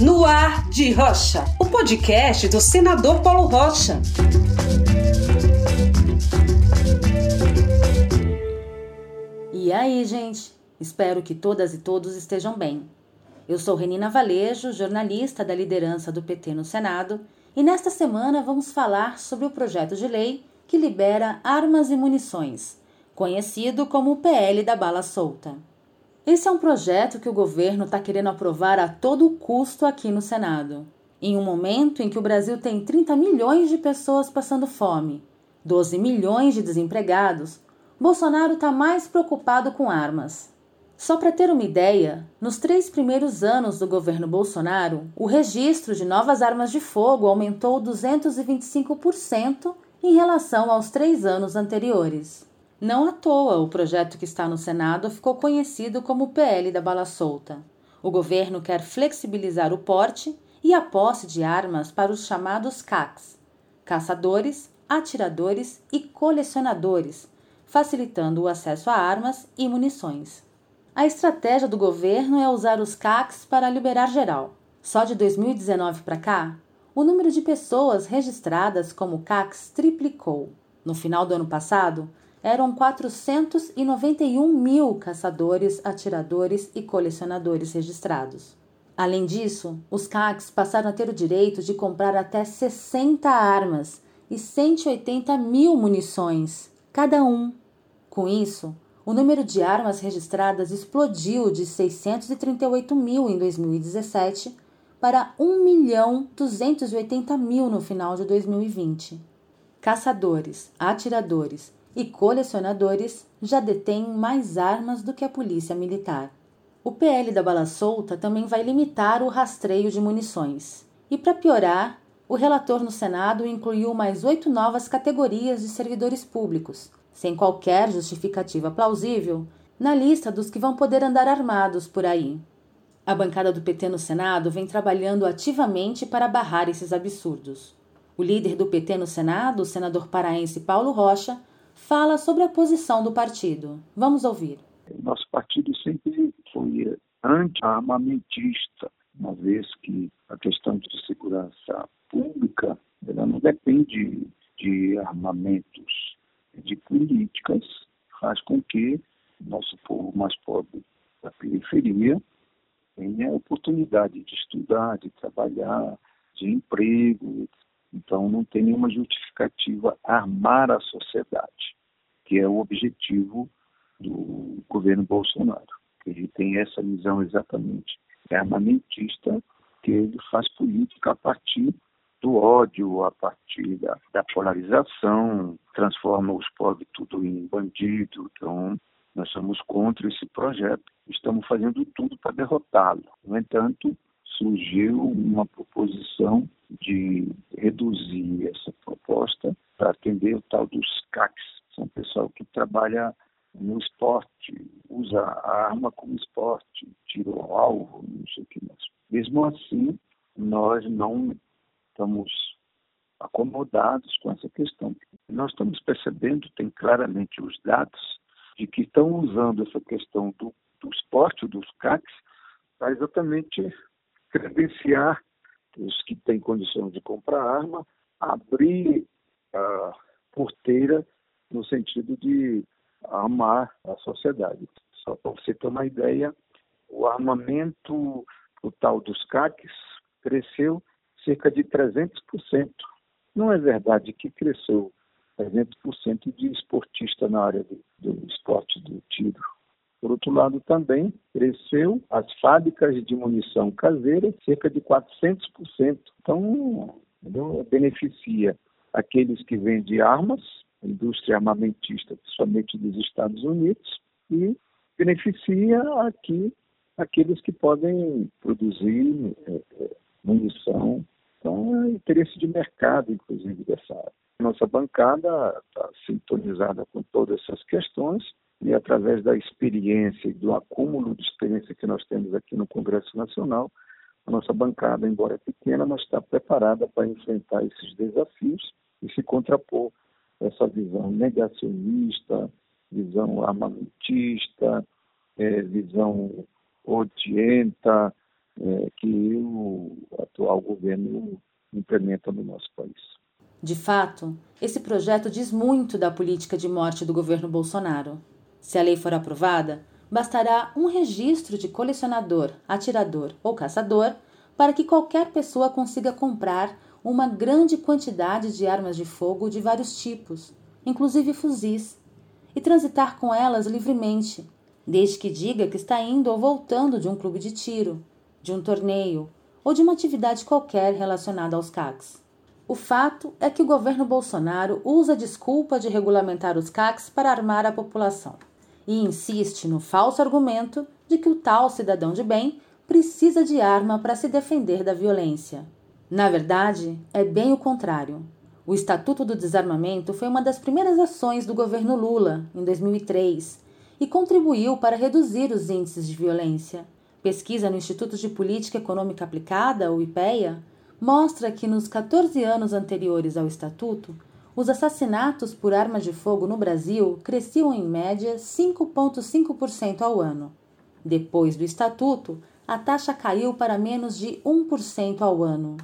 No Ar de Rocha, o podcast do senador Paulo Rocha. E aí, gente? Espero que todas e todos estejam bem. Eu sou Renina Valejo, jornalista da liderança do PT no Senado, e nesta semana vamos falar sobre o projeto de lei que libera armas e munições, conhecido como o PL da bala solta. Esse é um projeto que o governo está querendo aprovar a todo custo aqui no Senado. Em um momento em que o Brasil tem 30 milhões de pessoas passando fome, 12 milhões de desempregados, Bolsonaro está mais preocupado com armas. Só para ter uma ideia, nos três primeiros anos do governo Bolsonaro, o registro de novas armas de fogo aumentou 225% em relação aos três anos anteriores. Não à toa, o projeto que está no Senado ficou conhecido como PL da bala solta. O governo quer flexibilizar o porte e a posse de armas para os chamados CACs caçadores, atiradores e colecionadores, facilitando o acesso a armas e munições. A estratégia do governo é usar os CACs para liberar geral. Só de 2019 para cá, o número de pessoas registradas como CACs triplicou. No final do ano passado, eram 491 mil caçadores, atiradores e colecionadores registrados. Além disso, os CACs passaram a ter o direito de comprar até 60 armas e 180 mil munições, cada um. Com isso, o número de armas registradas explodiu de 638 mil em 2017 para 1 milhão 280 mil no final de 2020. Caçadores, atiradores e colecionadores já detêm mais armas do que a polícia militar. O PL da bala solta também vai limitar o rastreio de munições. E para piorar, o relator no Senado incluiu mais oito novas categorias de servidores públicos, sem qualquer justificativa plausível, na lista dos que vão poder andar armados por aí. A bancada do PT no Senado vem trabalhando ativamente para barrar esses absurdos. O líder do PT no Senado, o senador paraense Paulo Rocha, fala sobre a posição do partido. Vamos ouvir. Nosso partido sempre foi anti-armamentista, uma vez que a questão de segurança pública ela não depende de armamentos, de políticas, faz com que nosso povo mais pobre da periferia tenha a oportunidade de estudar, de trabalhar, de emprego, então, não tem nenhuma justificativa armar a sociedade, que é o objetivo do governo Bolsonaro. Ele tem essa visão exatamente é armamentista, que ele faz política a partir do ódio, a partir da, da polarização, transforma os pobres tudo em bandido. Então, nós somos contra esse projeto. Estamos fazendo tudo para derrotá-lo. No entanto, surgiu uma proposição de reduzir essa proposta para atender o tal dos CACs. São pessoal que trabalha no esporte, usa a arma como esporte, tira o alvo, não sei o que mais. Mesmo assim, nós não estamos acomodados com essa questão. Nós estamos percebendo, tem claramente os dados, de que estão usando essa questão do, do esporte, dos CACs, para exatamente credenciar os que têm condição de comprar arma, abrir a porteira no sentido de armar a sociedade. Só para você ter uma ideia, o armamento, o tal dos CACs, cresceu cerca de 300%. Não é verdade que cresceu 300% de esportista na área do, do esporte do tiro. Por outro lado, também cresceu as fábricas de munição caseira cerca de 400%. Então, beneficia aqueles que vendem armas, a indústria armamentista, principalmente dos Estados Unidos, e beneficia aqui aqueles que podem produzir é, é, munição. Então, é interesse de mercado, inclusive, dessa área. Nossa bancada está sintonizada com todas essas questões e através da experiência e do acúmulo de experiência que nós temos aqui no Congresso Nacional, a nossa bancada, embora pequena, mas está preparada para enfrentar esses desafios e se contrapor a essa visão negacionista, visão armamentista, é, visão odienta, é, que o atual governo implementa no nosso país. De fato, esse projeto diz muito da política de morte do governo Bolsonaro. Se a lei for aprovada, bastará um registro de colecionador, atirador ou caçador para que qualquer pessoa consiga comprar uma grande quantidade de armas de fogo de vários tipos, inclusive fuzis, e transitar com elas livremente, desde que diga que está indo ou voltando de um clube de tiro, de um torneio ou de uma atividade qualquer relacionada aos CACs. O fato é que o governo Bolsonaro usa a desculpa de regulamentar os CACs para armar a população e insiste no falso argumento de que o tal cidadão de bem precisa de arma para se defender da violência. Na verdade, é bem o contrário. O Estatuto do Desarmamento foi uma das primeiras ações do governo Lula, em 2003, e contribuiu para reduzir os índices de violência. Pesquisa no Instituto de Política Econômica Aplicada, o IPEA, mostra que nos 14 anos anteriores ao Estatuto, os assassinatos por arma de fogo no Brasil cresciam em média 5,5% ao ano. Depois do Estatuto, a taxa caiu para menos de 1% ao ano.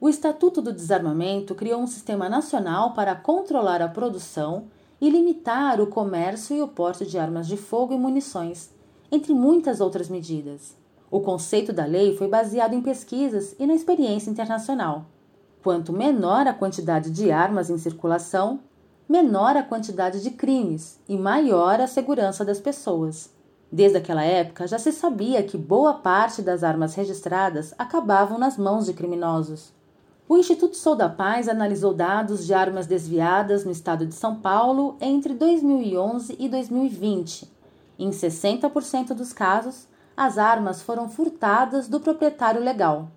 O Estatuto do Desarmamento criou um sistema nacional para controlar a produção e limitar o comércio e o porte de armas de fogo e munições, entre muitas outras medidas. O conceito da lei foi baseado em pesquisas e na experiência internacional. Quanto menor a quantidade de armas em circulação, menor a quantidade de crimes e maior a segurança das pessoas. Desde aquela época já se sabia que boa parte das armas registradas acabavam nas mãos de criminosos. O Instituto Sou da Paz analisou dados de armas desviadas no estado de São Paulo entre 2011 e 2020. Em 60% dos casos, as armas foram furtadas do proprietário legal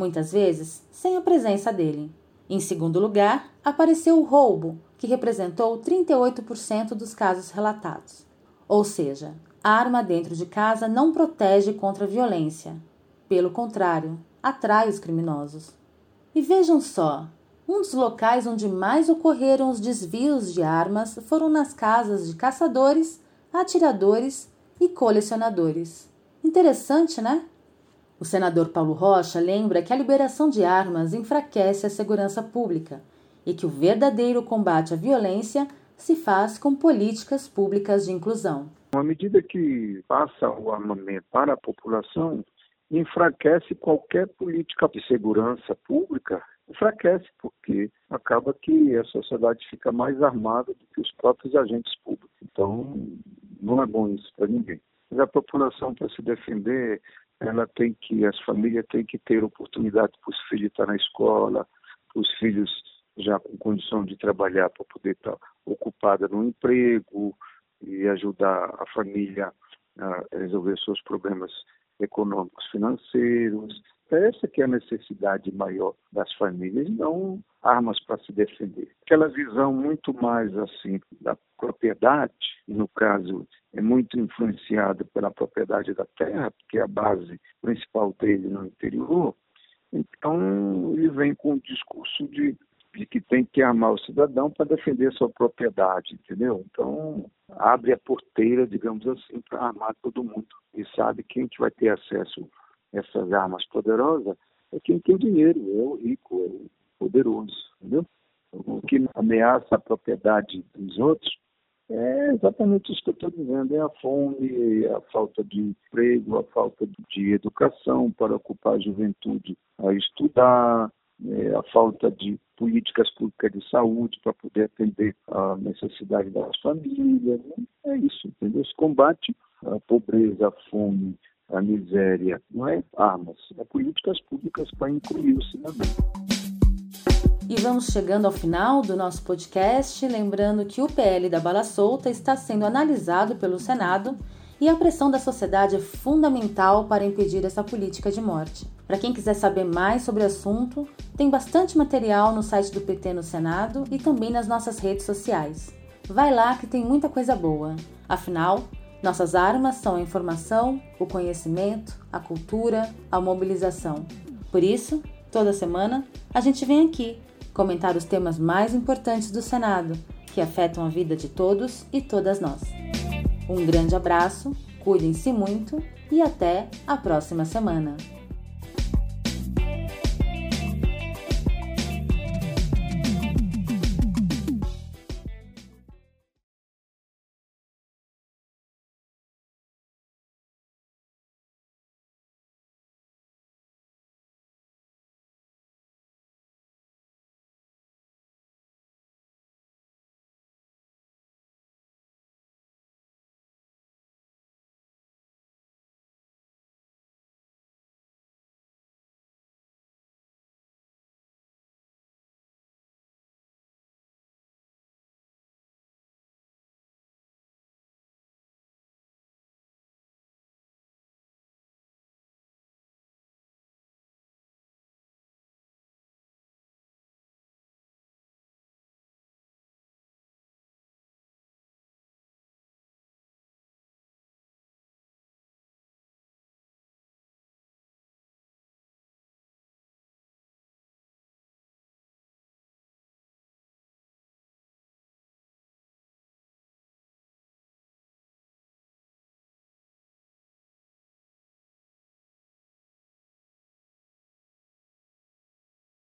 muitas vezes sem a presença dele. Em segundo lugar, apareceu o roubo, que representou 38% dos casos relatados. Ou seja, a arma dentro de casa não protege contra a violência. Pelo contrário, atrai os criminosos. E vejam só, um dos locais onde mais ocorreram os desvios de armas foram nas casas de caçadores, atiradores e colecionadores. Interessante, né? O senador Paulo Rocha lembra que a liberação de armas enfraquece a segurança pública e que o verdadeiro combate à violência se faz com políticas públicas de inclusão. À medida que passa o armamento para a população, enfraquece qualquer política de segurança pública, enfraquece, porque acaba que a sociedade fica mais armada do que os próprios agentes públicos. Então, não é bom isso para ninguém. Mas a população, para se defender, ela tem que, as famílias têm que ter oportunidade para os filhos estar na escola, os filhos já com condição de trabalhar para poder estar ocupada no emprego e ajudar a família a resolver seus problemas econômicos financeiros. Essa que é a necessidade maior das famílias, não armas para se defender. Aquela visão muito mais assim da propriedade, no caso é muito influenciada pela propriedade da terra, porque é a base principal dele no interior, então ele vem com o discurso de, de que tem que amar o cidadão para defender sua propriedade, entendeu? Então abre a porteira, digamos assim, para armar todo mundo. E sabe que a gente vai ter acesso essas armas poderosas é quem tem dinheiro, é o rico, é o poderoso, entendeu? O que ameaça a propriedade dos outros é exatamente isso que eu estou dizendo, é a fome, é a falta de emprego, a falta de educação para ocupar a juventude a estudar, é a falta de políticas públicas de saúde para poder atender a necessidade das famílias. Né? É isso, entendeu? Se combate a pobreza, a fome, a miséria, não é armas, é políticas públicas para incluir o cidadão. E vamos chegando ao final do nosso podcast, lembrando que o PL da bala solta está sendo analisado pelo Senado e a pressão da sociedade é fundamental para impedir essa política de morte. Para quem quiser saber mais sobre o assunto, tem bastante material no site do PT no Senado e também nas nossas redes sociais. Vai lá que tem muita coisa boa. Afinal, nossas armas são a informação, o conhecimento, a cultura, a mobilização. Por isso, toda semana, a gente vem aqui comentar os temas mais importantes do Senado, que afetam a vida de todos e todas nós. Um grande abraço, cuidem-se muito e até a próxima semana.